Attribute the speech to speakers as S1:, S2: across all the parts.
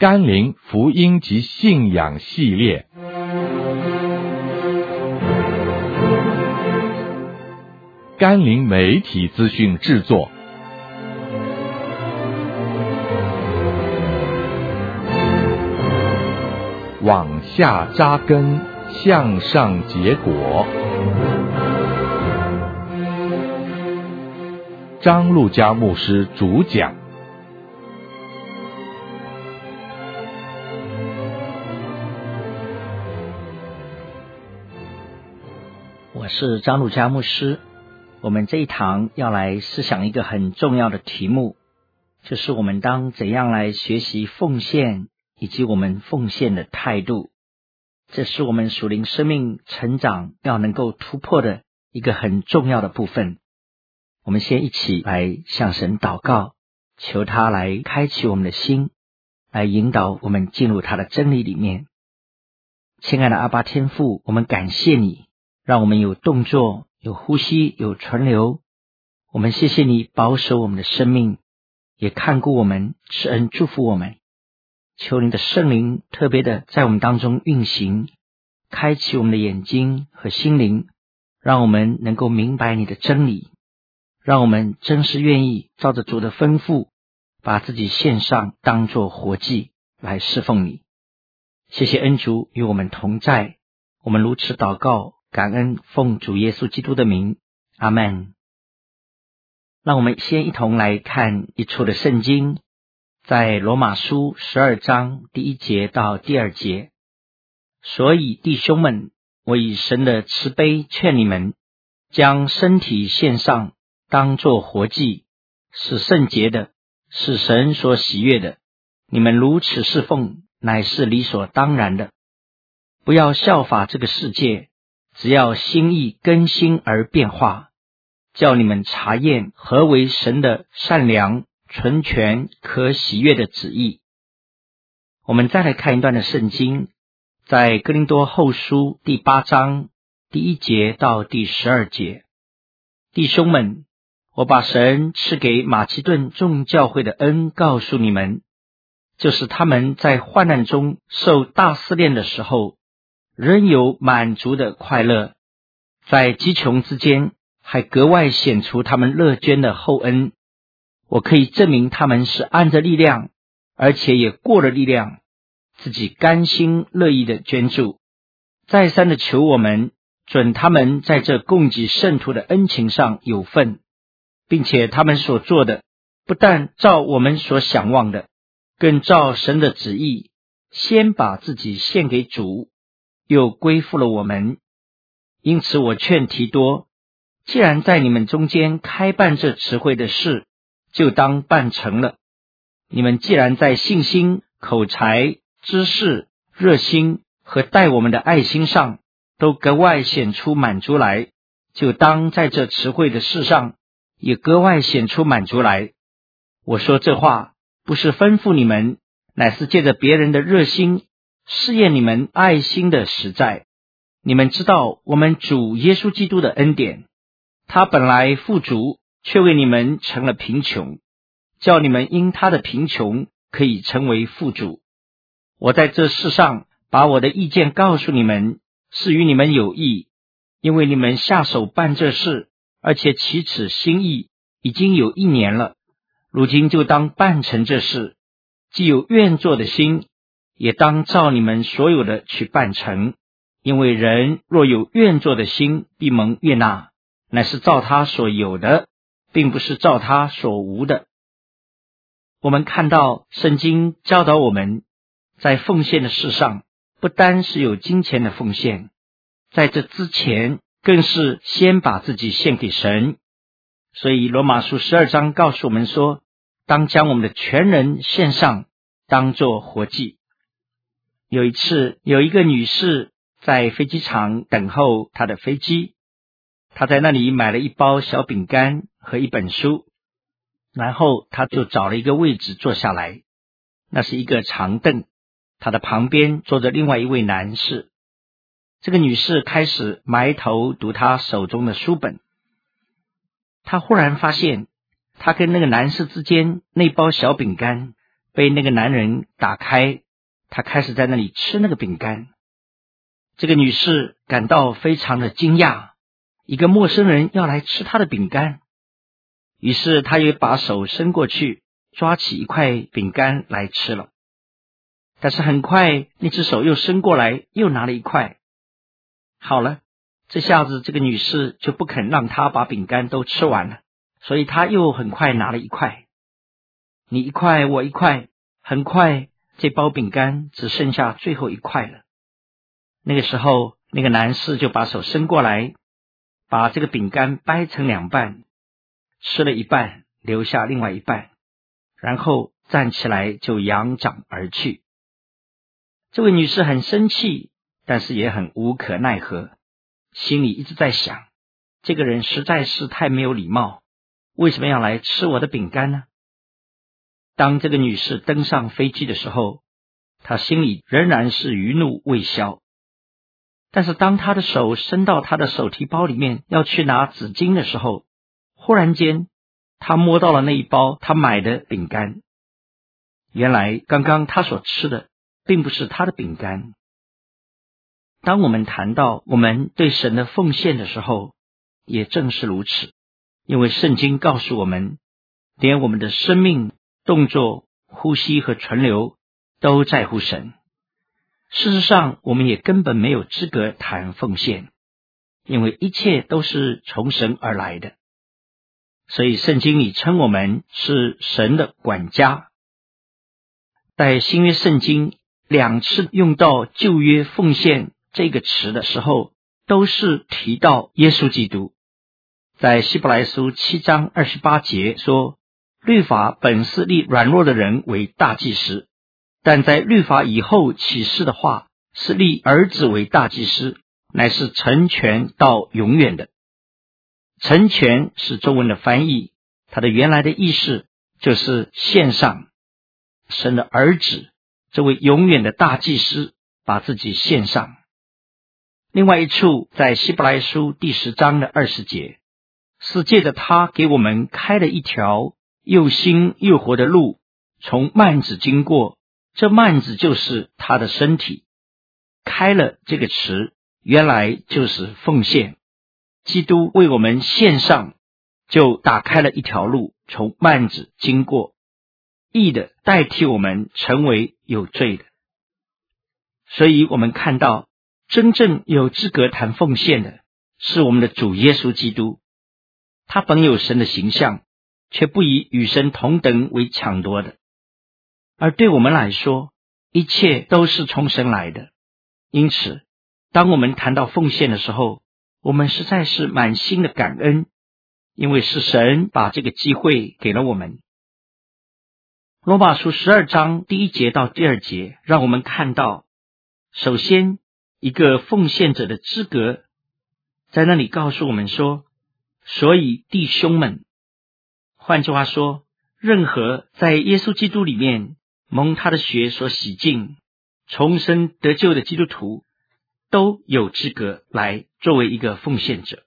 S1: 甘霖福音及信仰系列，甘霖媒体资讯制作，往下扎根，向上结果。张路加牧师主
S2: 讲。是张路佳牧师。我们这一堂要来思想一个很重要的题目，就是我们当怎样来学习奉献，以及我们奉献的态度。这是我们属灵生命成长要能够突破的一个很重要的部分。我们先一起来向神祷告，求他来开启我们的心，来引导我们进入他的真理里面。亲爱的阿巴天父，我们感谢你，让我们有动作、有呼吸、有存留。我们谢谢你保守我们的生命，也看顾我们，赐恩祝福我们。求你的圣灵特别的在我们当中运行，开启我们的眼睛和心灵，让我们能够明白你的真理。让我们真是愿意照着主的吩咐，把自己献上，当作活祭来侍奉你。谢谢恩主与我们同在，我们如此祷告，感恩奉主耶稣基督的名，阿门。让我们先一同来看一处的圣经，在罗马书十二章第一节到第二节。所以弟兄们，我以神的慈悲劝你们，将身体献上。当作活祭，是圣洁的，是神所喜悦的。你们如此侍奉，乃是理所当然的。不要效法这个世界，只要心意更新而变化，叫你们查验何为神的善良、纯全、可喜悦的旨意。我们再来看一段的圣经，在哥林多后书第八章第一节到第十二节，弟兄们。我把神赐给马其顿众教会的恩告诉你们，就是他们在患难中受大试炼的时候，仍有满足的快乐；在饥穷之间，还格外显出他们乐捐的厚恩。我可以证明他们是按着力量，而且也过了力量，自己甘心乐意的捐助，再三的求我们准他们在这供给圣徒的恩情上有份。并且他们所做的，不但照我们所想望的，更照神的旨意，先把自己献给主，又归附了我们。因此，我劝提多，既然在你们中间开办这词汇的事，就当办成了。你们既然在信心、口才、知识、热心和待我们的爱心上，都格外显出满足来，就当在这词汇的事上。也格外显出满足来。我说这话不是吩咐你们，乃是借着别人的热心试验你们爱心的实在。你们知道我们主耶稣基督的恩典，他本来富足，却为你们成了贫穷，叫你们因他的贫穷可以成为富足。我在这世上把我的意见告诉你们，是与你们有益，因为你们下手办这事。而且起此心意已经有一年了，如今就当办成这事。既有愿做的心，也当照你们所有的去办成。因为人若有愿做的心，必蒙悦纳，乃是照他所有的，并不是照他所无的。我们看到圣经教导我们在奉献的事上，不单是有金钱的奉献，在这之前。更是先把自己献给神，所以罗马书十二章告诉我们说，当将我们的全人献上，当作活祭。有一次，有一个女士在飞机场等候她的飞机，她在那里买了一包小饼干和一本书，然后她就找了一个位置坐下来，那是一个长凳，她的旁边坐着另外一位男士。这个女士开始埋头读她手中的书本，她忽然发现，她跟那个男士之间那包小饼干被那个男人打开，他开始在那里吃那个饼干。这个女士感到非常的惊讶，一个陌生人要来吃她的饼干，于是她也把手伸过去，抓起一块饼干来吃了。但是很快，那只手又伸过来，又拿了一块。好了，这下子这个女士就不肯让她把饼干都吃完了，所以她又很快拿了一块。你一块，我一块，很快这包饼干只剩下最后一块了。那个时候，那个男士就把手伸过来，把这个饼干掰成两半，吃了一半，留下另外一半，然后站起来就扬长而去。这位女士很生气，但是也很无可奈何，心里一直在想：这个人实在是太没有礼貌，为什么要来吃我的饼干呢？当这个女士登上飞机的时候，她心里仍然是余怒未消。但是当她的手伸到她的手提包里面要去拿纸巾的时候，忽然间她摸到了那一包她买的饼干。原来刚刚她所吃的。并不是她的饼干。当我们谈到我们对神的奉献的时候，也正是如此。因为圣经告诉我们，连我们的生命、动作、呼吸和存留都在乎神。事实上，我们也根本没有资格谈奉献，因为一切都是从神而来的。所以，圣经里称我们是神的管家。在新约圣经。两次用到旧约奉献这个词的时候，都是提到耶稣基督。在希伯来书七章二十八节说：“律法本是立软弱的人为大祭司，但在律法以后启示的话，是立儿子为大祭司，乃是成全到永远的。”成全是中文的翻译，它的原来的意思就是献上神的儿子。这位永远的大祭司把自己献上。另外一处，在希伯来书第十章的二十节，是借着他给我们开了一条又新又活的路，从幔子经过。这幔子就是他的身体。开了这个词，原来就是奉献。基督为我们献上，就打开了一条路，从幔子经过。义的代替我们成为有罪的，所以我们看到真正有资格谈奉献的是我们的主耶稣基督。他本有神的形象，却不以与神同等为抢夺的。而对我们来说，一切都是从神来的。因此，当我们谈到奉献的时候，我们实在是满心的感恩，因为是神把这个机会给了我们。罗马书十二章第一节到第二节，让我们看到，首先一个奉献者的资格，在那里告诉我们说，所以弟兄们，换句话说，任何在耶稣基督里面蒙他的血所洗净、重生得救的基督徒，都有资格来作为一个奉献者。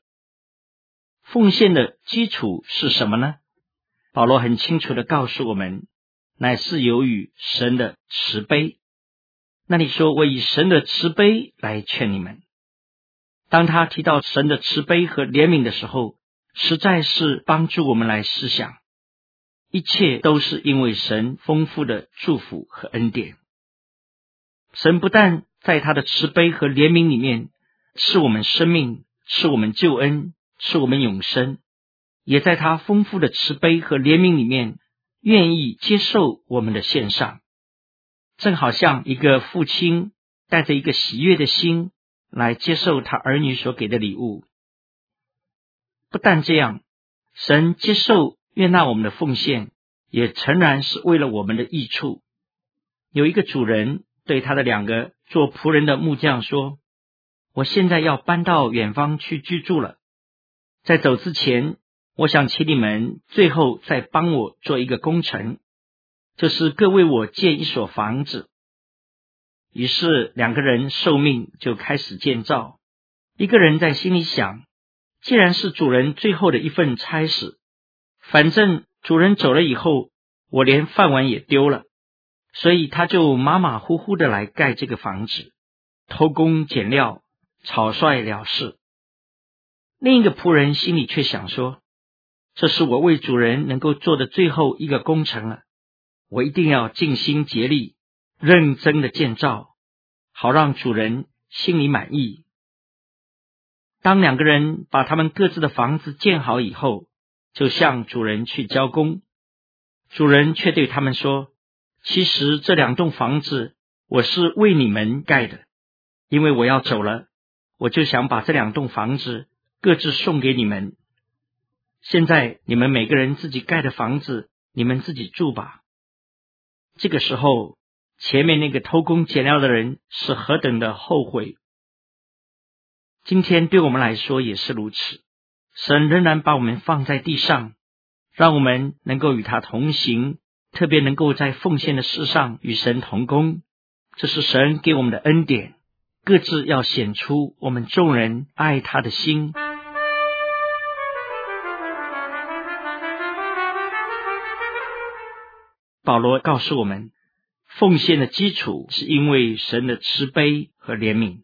S2: 奉献的基础是什么呢？保罗很清楚地告诉我们。乃是由于神的慈悲。那你说，我以神的慈悲来劝你们。当他提到神的慈悲和怜悯的时候，实在是帮助我们来思想，一切都是因为神丰富的祝福和恩典。神不但在他的慈悲和怜悯里面赐我们生命，赐我们救恩，赐我们永生，也在他丰富的慈悲和怜悯里面。愿意接受我们的献上，正好像一个父亲带着一个喜悦的心来接受他儿女所给的礼物。不但这样，神接受悦纳我们的奉献，也诚然是为了我们的益处。有一个主人对他的两个做仆人的木匠说：“我现在要搬到远方去居住了，在走之前。”我想请你们最后再帮我做一个工程，就是各为我建一所房子。于是两个人受命就开始建造。一个人在心里想：既然是主人最后的一份差事，反正主人走了以后，我连饭碗也丢了，所以他就马马虎虎的来盖这个房子，偷工减料，草率了事。另一个仆人心里却想说：“这是我为主人能够做的最后一个工程了，我一定要尽心竭力，认真的建造，好让主人心里满意。”当两个人把他们各自的房子建好以后，就向主人去交工。主人却对他们说：“其实这两栋房子我是为你们盖的，因为我要走了，我就想把这两栋房子各自送给你们。现在你们每个人自己盖的房子，你们自己住吧。”这个时候，前面那个偷工减料的人是何等的后悔。今天对我们来说也是如此，神仍然把我们放在地上。让我们能够与他同行，特别能够在奉献的事上与神同工，这是神给我们的恩典。各自要显出我们众人爱他的心。保罗告诉我们，奉献的基础是因为神的慈悲和怜悯。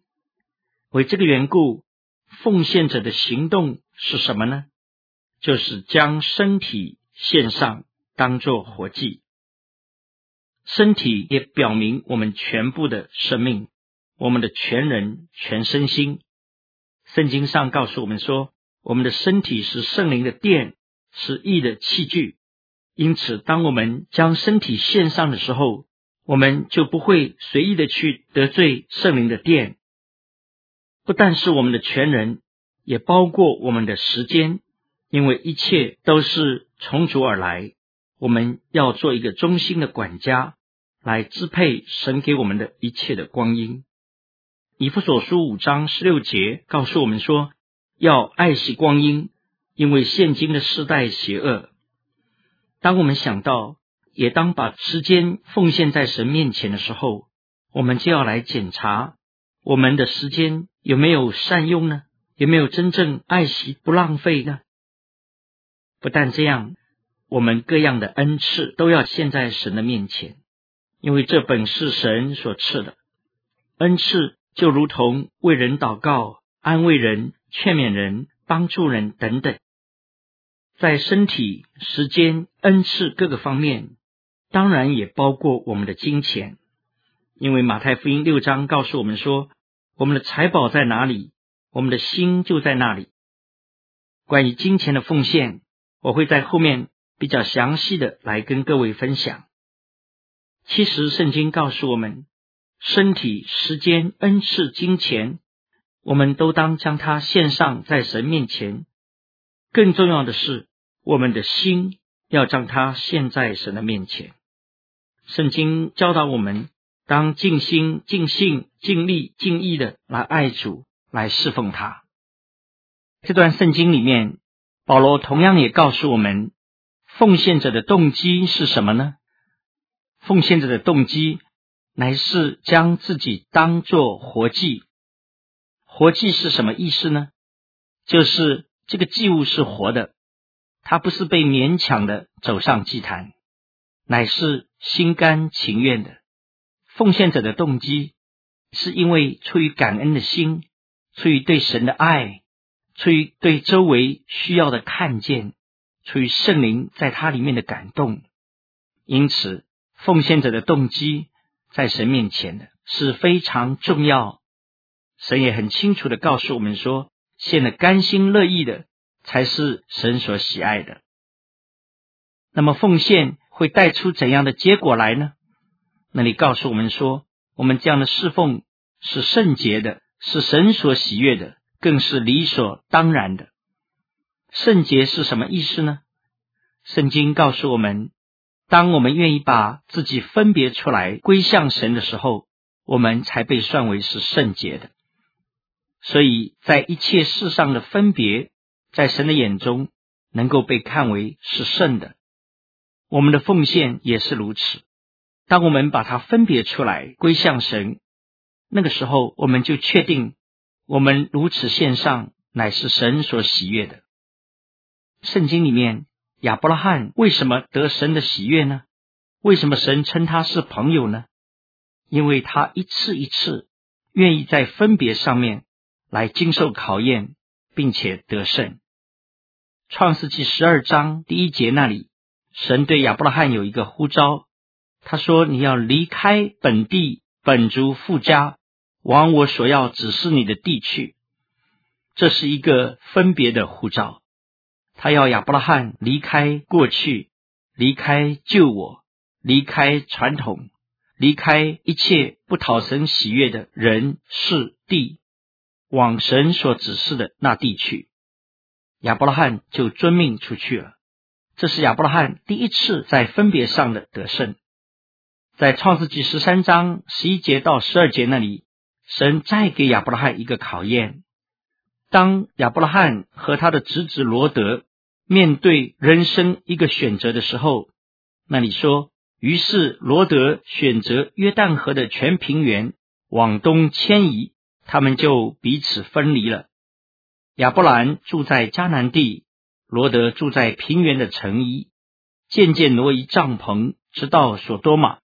S2: 为这个缘故，奉献者的行动是什么呢？就是将身体献上，当做活祭。身体也表明我们全部的生命，我们的全人、全身心。圣经上告诉我们说，我们的身体是圣灵的殿，是义的器具。因此，当我们将身体献上的时候，我们就不会随意的去得罪圣灵的殿。不但是我们的全人，也包括我们的时间。因为一切都是从主而来，我们要做一个忠心的管家，来支配神给我们的一切的光阴。以弗所书五章十六节告诉我们说，要爱惜光阴，因为现今的世代邪恶。当我们想到也当把时间奉献在神面前的时候，我们就要来检查我们的时间有没有善用呢？有没有真正爱惜不浪费呢？不但这样，我们各样的恩赐都要献在神的面前，因为这本是神所赐的。恩赐，就如同为人祷告、安慰人、劝勉人、帮助人等等，在身体、时间、恩赐各个方面，当然也包括我们的金钱，因为马太福音六章告诉我们说，我们的财宝在哪里，我们的心就在那里。关于金钱的奉献。我会在后面比较详细的来跟各位分享。其实圣经告诉我们，身体、时间、恩赐、金钱，我们都当将它献上在神面前。更重要的是，我们的心要将它献在神的面前。圣经教导我们，当尽心、尽性、尽力、尽意的来爱主，来侍奉他。这段圣经里面。保罗同样也告诉我们，奉献者的动机是什么呢？奉献者的动机乃是将自己当作活祭。活祭是什么意思呢？就是这个祭物是活的，它不是被勉强的走上祭坛，乃是心甘情愿的。奉献者的动机是因为出于感恩的心，出于对神的爱。出于对周围需要的看见，出于圣灵在他里面的感动，因此奉献者的动机在神面前的是非常重要。神也很清楚的告诉我们说，献的甘心乐意的才是神所喜爱的。那么奉献会带出怎样的结果来呢？那里告诉我们说，我们这样的侍奉是圣洁的，是神所喜悦的。更是理所当然的。圣洁是什么意思呢？圣经告诉我们，当我们愿意把自己分别出来归向神的时候，我们才被算为是圣洁的。所以在一切事上的分别，在神的眼中能够被看为是圣的。我们的奉献也是如此。当我们把它分别出来归向神，那个时候我们就确定。我们如此献上，乃是神所喜悦的。圣经里面，亚伯拉罕为什么得神的喜悦呢？为什么神称他是朋友呢？因为他一次一次愿意在分别上面来经受考验，并且得胜。创世纪十二章第一节那里，神对亚伯拉罕有一个呼召，他说：“你要离开本地、本族、父家，往我所要指示你的地去。”这是一个分别的护照，他要亚伯拉罕离开过去，离开旧我，离开传统，离开一切不讨神喜悦的人事地，往神所指示的那地去。亚伯拉罕就遵命出去了。这是亚伯拉罕第一次在分别上的得胜。在创世纪十三章十一节到十二节那里，神再给亚伯拉罕一个考验。当亚伯拉罕和他的侄子罗德面对人生一个选择的时候，那里说，于是罗德选择约旦河的全平原往东迁移，他们就彼此分离了。亚伯兰住在迦南地，罗德住在平原的城邑，渐渐挪移帐篷，直到所多玛。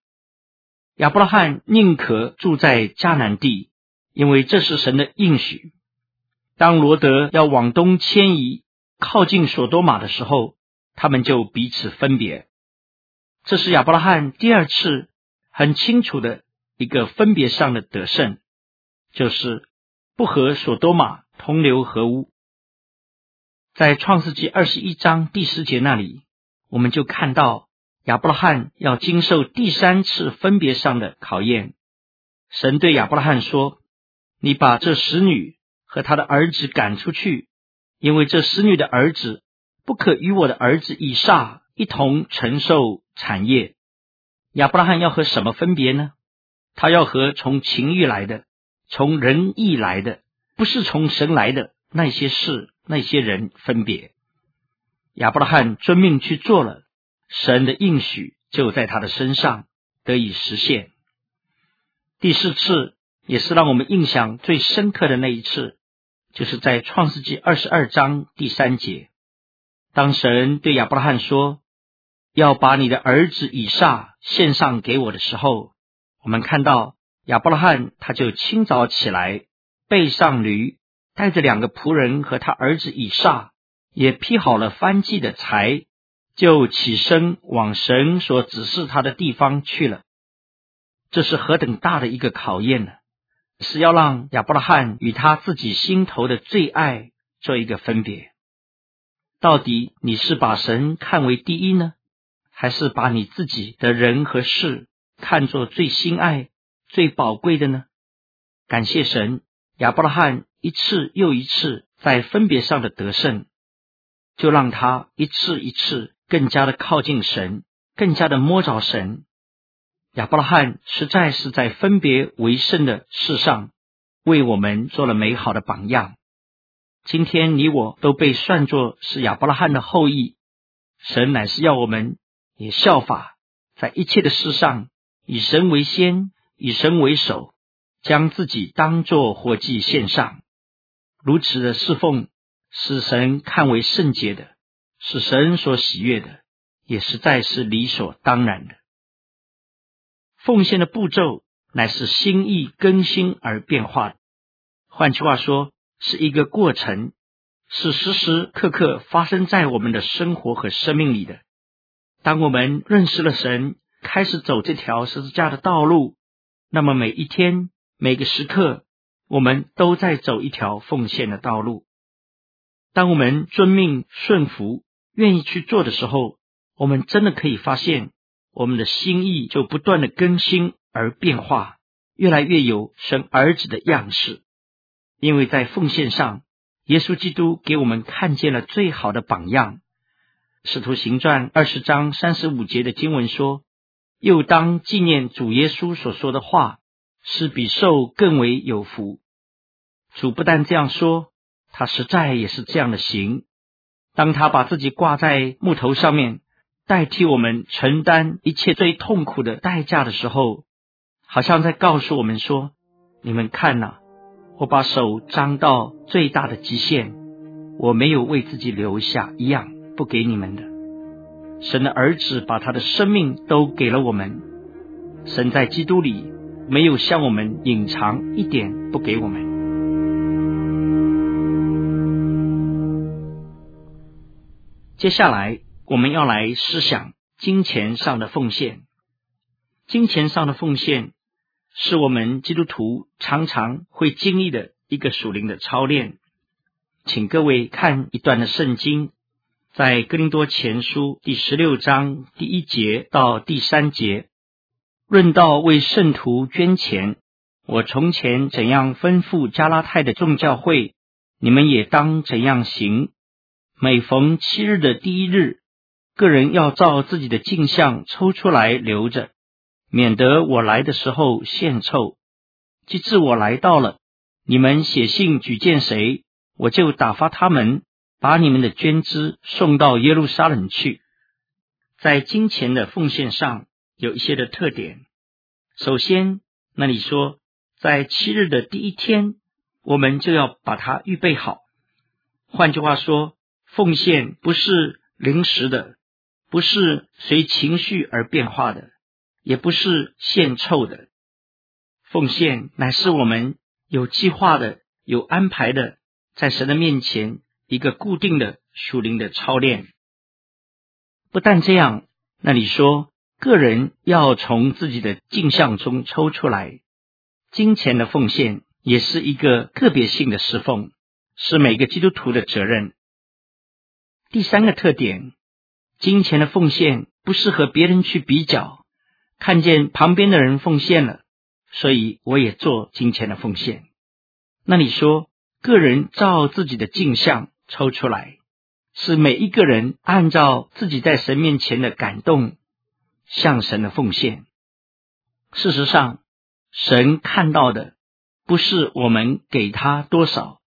S2: 亚伯拉罕宁可住在迦南地，因为这是神的应许。当罗德要往东迁移，靠近所多玛的时候，他们就彼此分别。这是亚伯拉罕第二次很清楚的一个分别上的得胜，就是不和所多玛同流合污。在创世纪二十一章第十节那里，我们就看到亚伯拉罕要经受第三次分别上的考验。神对亚伯拉罕说：“你把这使女。”和他的儿子赶出去，因为这使女的儿子不可与我的儿子以撒一同承受产业。亚伯拉罕要和什么分别呢？他要和从情欲来的、从人意来的，不是从神来的那些事、那些人分别。亚伯拉罕遵命去做了，神的应许就在他的身上得以实现。第四次也是让我们印象最深刻的那一次。就是在创世纪二十二章第三节，当神对亚伯拉罕说：“要把你的儿子以撒献上给我的时候，我们看到亚伯拉罕他就清早起来，背上驴，带着两个仆人和他儿子以撒，也劈好了燔祭的柴，就起身往神所指示他的地方去了。这是何等大的一个考验呢？”是要让亚伯拉罕与他自己心头的最爱做一个分别。到底你是把神看为第一呢，还是把你自己的人和事看作最心爱、最宝贵的呢？感谢神，亚伯拉罕一次又一次在分别上的得胜，就让他一次一次更加的靠近神，更加的摸着神。亚伯拉罕实在是在分别为圣的事上，为我们做了美好的榜样。今天你我都被算作是亚伯拉罕的后裔，神乃是要我们也效法，在一切的事上以神为先，以神为首，将自己当作活祭献上。如此的侍奉，是神看为圣洁的，是神所喜悦的，也实在是理所当然的。奉献的步骤乃是心意更新而变化，换句话说，是一个过程，是时时刻刻发生在我们的生活和生命里的。当我们认识了神，开始走这条十字架的道路，那么每一天、每个时刻，我们都在走一条奉献的道路。当我们遵命顺服、愿意去做的时候，我们真的可以发现。我们的心意就不断的更新而变化，越来越有神儿子的样式。因为在奉献上，耶稣基督给我们看见了最好的榜样。使徒行传二十章三十五节的经文说：“又当纪念主耶稣所说的话，是比受更为有福。”主不但这样说，他实在也是这样的行。当他把自己挂在木头上面。代替我们承担一切最痛苦的代价的时候，好像在告诉我们说：“你们看呐，我把手张到最大的极限，我没有为自己留下一样不给你们的。”神的儿子把他的生命都给了我们。神在基督里没有向我们隐藏一点不给我们。接下来我们要来思想金钱上的奉献。金钱上的奉献是我们基督徒常常会经历的一个属灵的操练。请各位看一段的圣经，在哥林多前书第十六章第一节到第三节，论到为圣徒捐钱，我从前怎样吩咐加拉太的众教会，你们也当怎样行。每逢七日的第一日，个人要照自己的镜像抽出来留着，免得我来的时候献臭。及至我来到了，你们写信举荐谁，我就打发他们把你们的捐资送到耶路撒冷去。在金钱的奉献上有一些的特点。首先，那里说，在七日的第一天，我们就要把它预备好。换句话说，奉献不是临时的，不是随情绪而变化的，也不是献臭的。奉献乃是我们有计划的、有安排的，在神的面前一个固定的属灵的操练。不但这样，那你说个人要从自己的镜像中抽出来，金钱的奉献也是一个个别性的侍奉，是每个基督徒的责任。第三个特点，金钱的奉献不是和别人去比较，看见旁边的人奉献了，所以我也做金钱的奉献。那你说，个人照自己的镜像抽出来，是每一个人按照自己在神面前的感动向神的奉献。事实上，神看到的不是我们给他多少，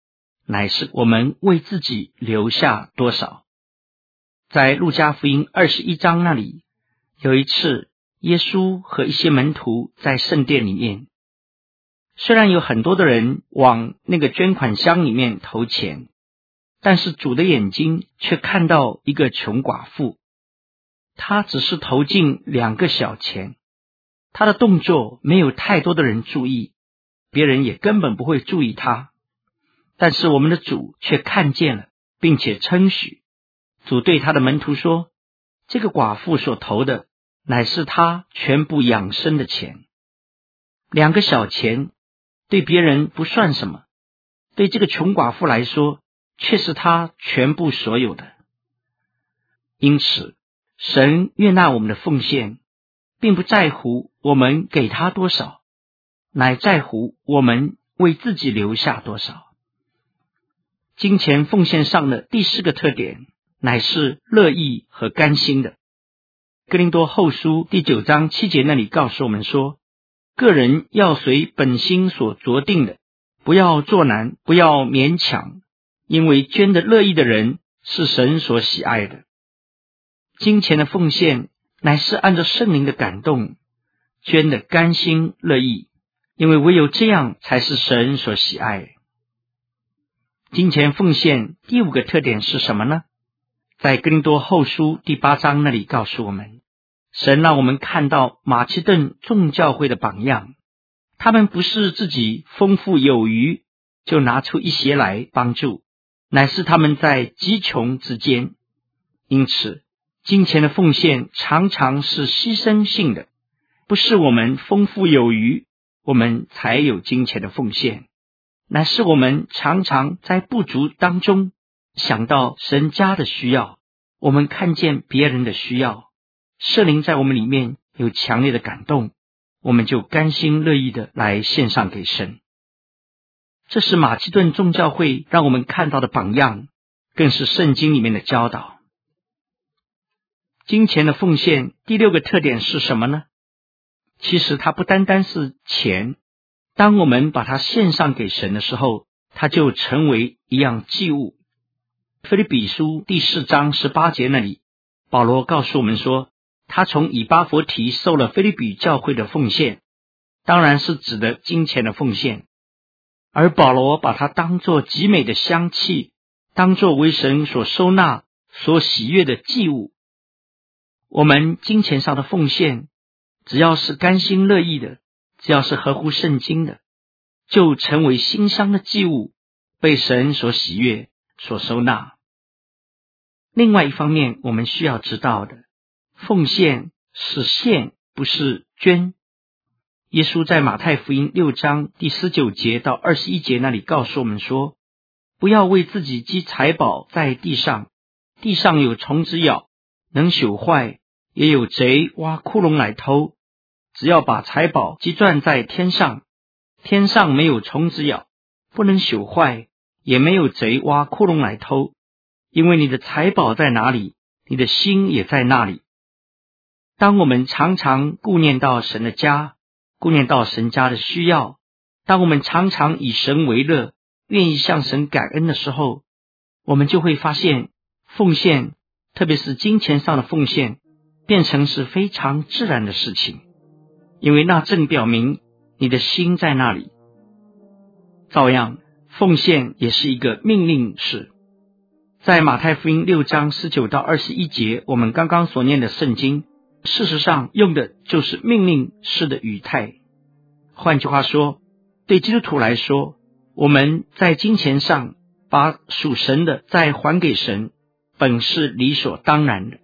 S2: 乃是我们为自己留下多少。在路加福音二十一章那里，有一次，耶稣和一些门徒在圣殿里面，虽然有很多的人往那个捐款箱里面投钱，但是主的眼睛却看到一个穷寡妇，他只是投进两个小钱，他的动作没有太多的人注意，别人也根本不会注意他，但是我们的主却看见了，并且称许。主对他的门徒说：“这个寡妇所投的，乃是他全部养生的钱。两个小钱对别人不算什么，对这个穷寡妇来说，却是他全部所有的。因此，神悦纳我们的奉献，并不在乎我们给他多少，乃在乎我们为自己留下多少。金钱奉献上的第四个特点。”乃是乐意和甘心的。哥林多后书第九章七节那里告诉我们说：个人要随本心所酌定的，不要作难，不要勉强，因为捐的乐意的人是神所喜爱的。金钱的奉献乃是按照圣灵的感动捐的甘心乐意，因为唯有这样才是神所喜爱。金钱奉献第五个特点是什么呢？在哥林多后书第八章那里告诉我们，神让我们看到马其顿众教会的榜样，他们不是自己丰富有余就拿出一些来帮助，乃是他们在极穷之间。因此，金钱的奉献常常是牺牲性的，不是我们丰富有余，我们才有金钱的奉献，乃是我们常常在不足当中。想到神家的需要，我们看见别人的需要，圣灵在我们里面有强烈的感动，我们就甘心乐意的来献上给神。这是马其顿众教会让我们看到的榜样，更是圣经里面的教导。金钱的奉献第六个特点是什么呢？其实它不单单是钱，当我们把它献上给神的时候，它就成为一样祭物。腓立比书第四章十八节那里，保罗告诉我们说，他从以巴弗提受了腓立比教会的奉献，当然是指的金钱的奉献。而保罗把它当作极美的香气，当作为神所收纳、所喜悦的祭物。我们金钱上的奉献，只要是甘心乐意的，只要是合乎圣经的，就成为馨香的祭物，被神所喜悦、所收纳。另外一方面，我们需要知道的，奉献是献，不是捐。耶稣在马太福音六章第十九节到二十一节那里告诉我们说：“不要为自己积财宝在地上，地上有虫子咬，能朽坏；也有贼挖窟窿来偷。只要把财宝积攒在天上，天上没有虫子咬，不能朽坏，也没有贼挖窟窿来偷。因为你的财宝在哪里，你的心也在那里。”当我们常常顾念到神的家，顾念到神家的需要，当我们常常以神为乐，愿意向神感恩的时候，我们就会发现奉献，特别是金钱上的奉献，变成是非常自然的事情，因为那正表明你的心在那里。照样，奉献也是一个命令式，在马太福音六章十九到二十一节，我们刚刚所念的圣经。事实上，用的就是命令式的语态。换句话说，对基督徒来说，我们在金钱上把属神的再还给神，本是理所当然的。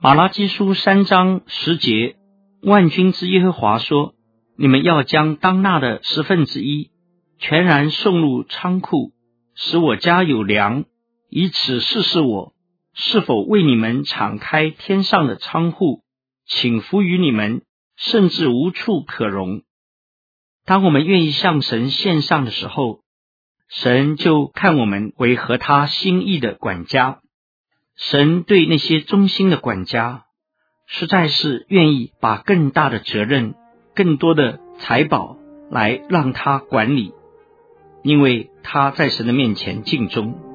S2: 马拉基书三章十节，万军之耶和华说：“你们要将当纳的十分之一全然送入仓库，使我家有粮，以此试试我。”是否为你们敞开天上的窗户，请服于你们，甚至无处可容？当我们愿意向神献上的时候，神就看我们为合他心意的管家。神对那些忠心的管家，实在是愿意把更大的责任、更多的财宝来让他管理，因为他在神的面前尽忠。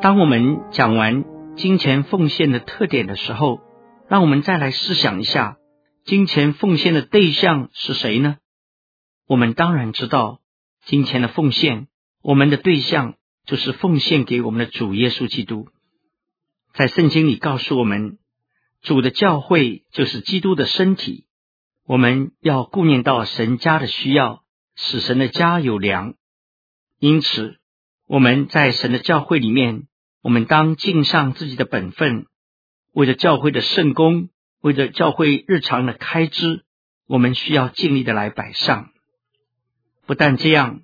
S2: 当我们讲完金钱奉献的特点的时候，让我们再来思想一下，金钱奉献的对象是谁呢？我们当然知道，金钱的奉献，我们的对象就是奉献给我们的主耶稣基督。在圣经里告诉我们，主的教会就是基督的身体，我们要顾念到神家的需要，使神的家有粮。因此，我们在神的教会里面。我们当尽上自己的本分，为着教会的圣工，为着教会日常的开支，我们需要尽力的来摆上。不但这样，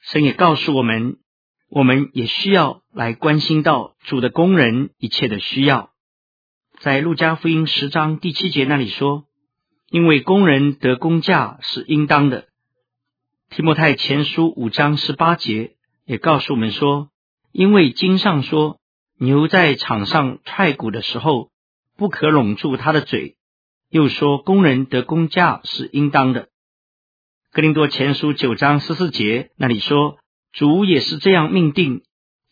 S2: 神也告诉我们，我们也需要来关心到主的工人一切的需要。在路加福音十章第七节那里说：“因为工人得工价是应当的。”提摩太前书五章十八节也告诉我们说。因为经上说，牛在场上踹鼓的时候，不可拢住它的嘴；又说，工人得工价是应当的。哥林多前书九章十四节那里说，主也是这样命定，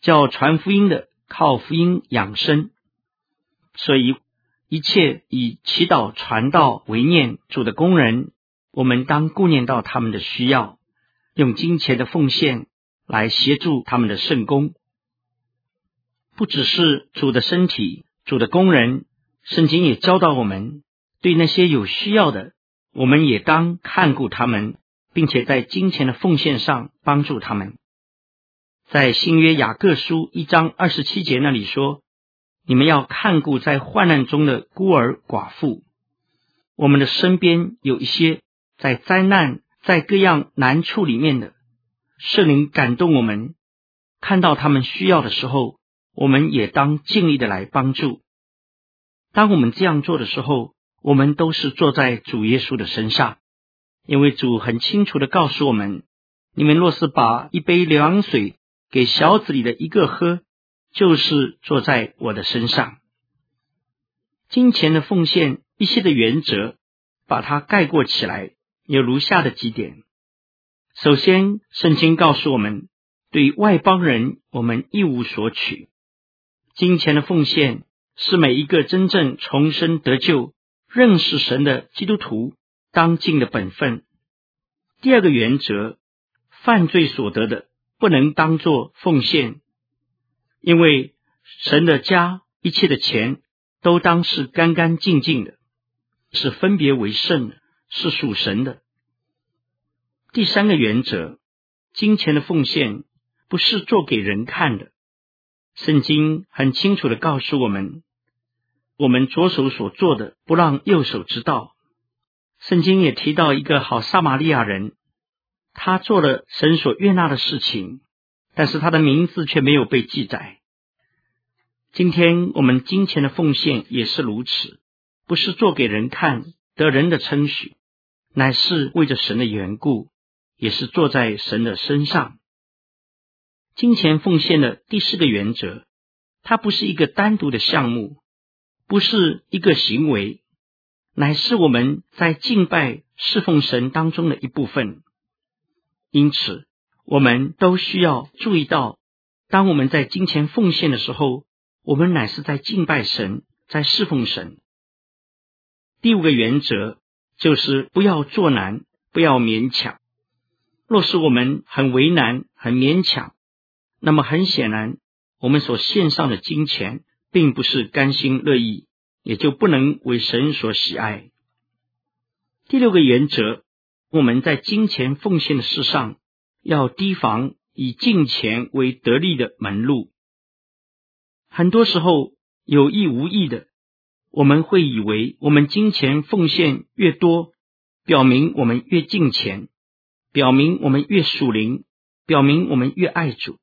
S2: 叫传福音的靠福音养生。所以，一切以祈祷传道为念主的工人，我们当顾念到他们的需要，用金钱的奉献来协助他们的圣工。不只是主的身体，主的工人，圣经也教导我们，对那些有需要的，我们也当看顾他们，并且在金钱的奉献上帮助他们。在新约雅各书一章二十七节那里说：“你们要看顾在患难中的孤儿寡妇。”我们的身边有一些在灾难、在各样难处里面的，圣灵感动我们，看到他们需要的时候。我们也当尽力的来帮助。当我们这样做的时候，我们都是坐在主耶稣的身上，因为主很清楚的告诉我们：你们若是把一杯凉水给小子里的一个喝，就是坐在我的身上。金钱的奉献一些的原则，把它概括起来，有如下的几点：首先，圣经告诉我们，对外邦人，我们一无所取。金钱的奉献是每一个真正重生得救、认识神的基督徒当尽的本分。第二个原则，犯罪所得的不能当作奉献，因为神的家一切的钱都当是干干净净的，是分别为圣的，是属神的。第三个原则，金钱的奉献不是做给人看的。圣经很清楚地告诉我们，我们左手所做的，不让右手知道。圣经也提到一个好撒玛利亚人，他做了神所悦纳的事情，但是他的名字却没有被记载。今天我们金钱的奉献也是如此，不是做给人看，得人的称许，乃是为着神的缘故，也是坐在神的身上。金钱奉献的第四个原则，它不是一个单独的项目，不是一个行为。乃是我们在敬拜侍奉神当中的一部分，因此我们都需要注意到，当我们在金钱奉献的时候，我们乃是在敬拜神，在侍奉神。第五个原则就是不要作难，不要勉强。若是我们很为难、很勉强，那么很显然，我们所献上的金钱并不是甘心乐意。也就不能为神所喜爱。第六个原则，我们在金钱奉献的事上，要提防以金钱为得利的门路。很多时候有意无意的，我们会以为我们金钱奉献越多，表明我们越敬钱，表明我们越属灵，表明我们越爱主。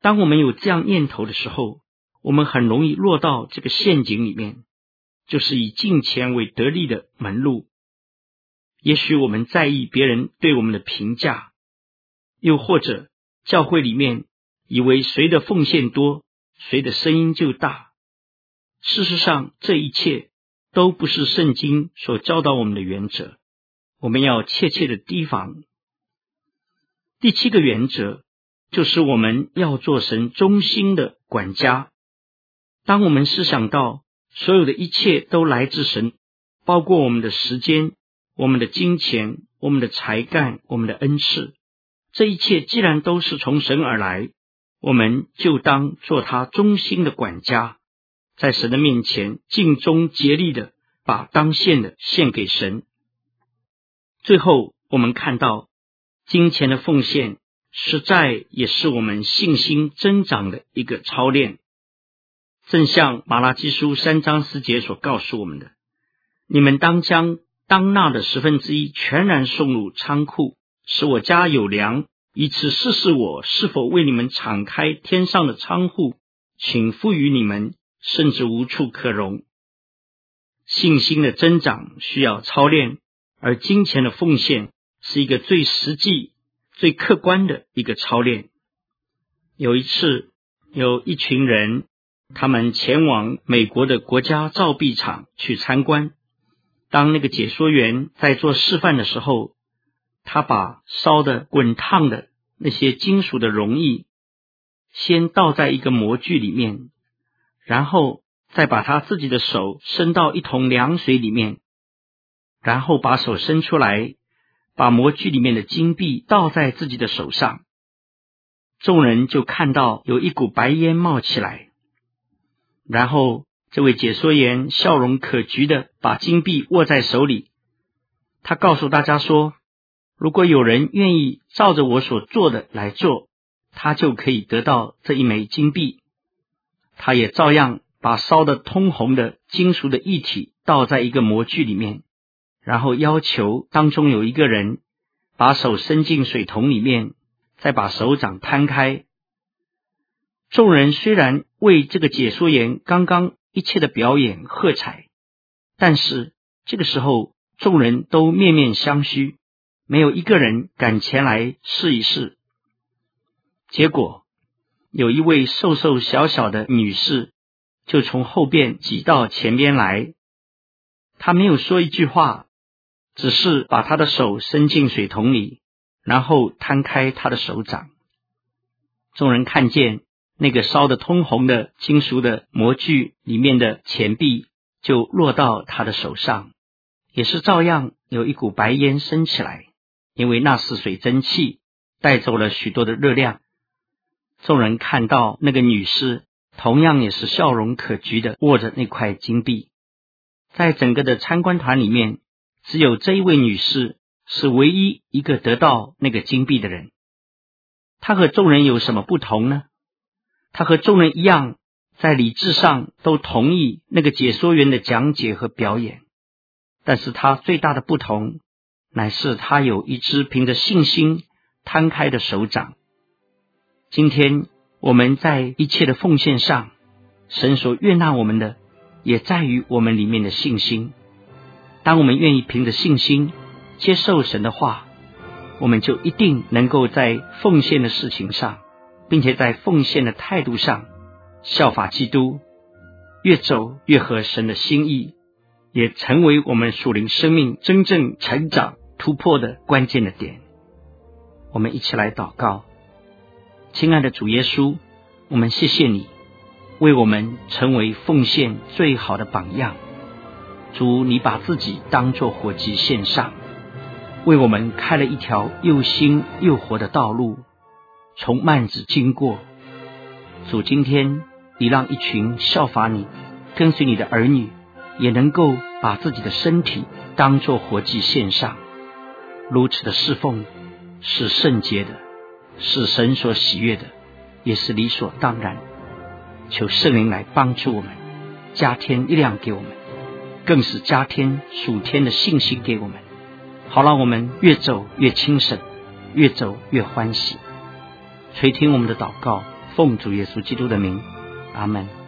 S2: 当我们有这样念头的时候，我们很容易落到这个陷阱里面，就是以金钱为得利的门路。也许我们在意别人对我们的评价，又或者教会里面以为谁的奉献多，谁的声音就大。事实上，这一切都不是圣经所教导我们的原则。我们要切切的提防。第七个原则就是我们要做神忠心的管家。当我们思想到所有的一切都来自神，包括我们的时间、我们的金钱、我们的才干、我们的恩赐，这一切既然都是从神而来，我们就当做他忠心的管家，在神的面前尽忠竭力的把当献的献给神。最后，我们看到金钱的奉献，实在也是我们信心增长的一个操练。正像马拉基书三章四节所告诉我们的，你们当将当纳的十分之一全然送入仓库，使我家有粮，以此试试我是否为你们敞开天上的仓库，请赋予你们，甚至无处可容。信心的增长需要操练，而金钱的奉献是一个最实际、最客观的一个操练。有一次，有一群人。他们前往美国的国家造币厂去参观。当那个解说员在做示范的时候，他把烧的滚烫的那些金属的溶液先倒在一个模具里面，然后再把他自己的手伸到一桶凉水里面，然后把手伸出来，把模具里面的金币倒在自己的手上。众人就看到有一股白烟冒起来。然后，这位解说员笑容可掬的把金币握在手里。他告诉大家说：“如果有人愿意照着我所做的来做，他就可以得到这一枚金币。”他也照样把烧得通红的金属的液体倒在一个模具里面，然后要求当中有一个人把手伸进水桶里面，再把手掌摊开。众人虽然为这个解说员刚刚一切的表演喝彩，但是这个时候众人都面面相觑，没有一个人敢前来试一试。结果有一位瘦瘦小小的女士就从后边挤到前边来，她没有说一句话，只是把他的手伸进水桶里，然后摊开他的手掌。众人看见。那个烧得通红的金属的模具里面的钱币就落到他的手上，也是照样有一股白烟升起来，因为那是水蒸气带走了许多的热量。众人看到那个女士，同样也是笑容可掬的握着那块金币。在整个的参观团里面，只有这一位女士是唯一一个得到那个金币的人。她和众人有什么不同呢？她和众人一样，在理智上都同意那个解说员的讲解和表演，但是她最大的不同，乃是她有一只凭着信心摊开的手掌。今天我们在一切的奉献上，神所悦纳我们的，也在于我们里面的信心。当我们愿意凭着信心接受神的话，我们就一定能够在奉献的事情上，并且在奉献的态度上效法基督，越走越合神的心意，也成为我们属灵生命真正成长突破的关键的点。我们一起来祷告。亲爱的主耶稣，我们谢谢你为我们成为奉献最好的榜样。主，你把自己当作火祭献上，为我们开了一条又新又活的道路，从幔子经过。主，今天你让一群效法你、跟随你的儿女，也能够把自己的身体当作活祭献上，如此的侍奉是圣洁的。是神所喜悦的，也是理所当然。求圣灵来帮助我们，加添力量给我们，更是加添属天的信心给我们，好让我们越走越轻省，越走越欢喜。垂听我们的祷告，奉主耶稣基督的名，阿门。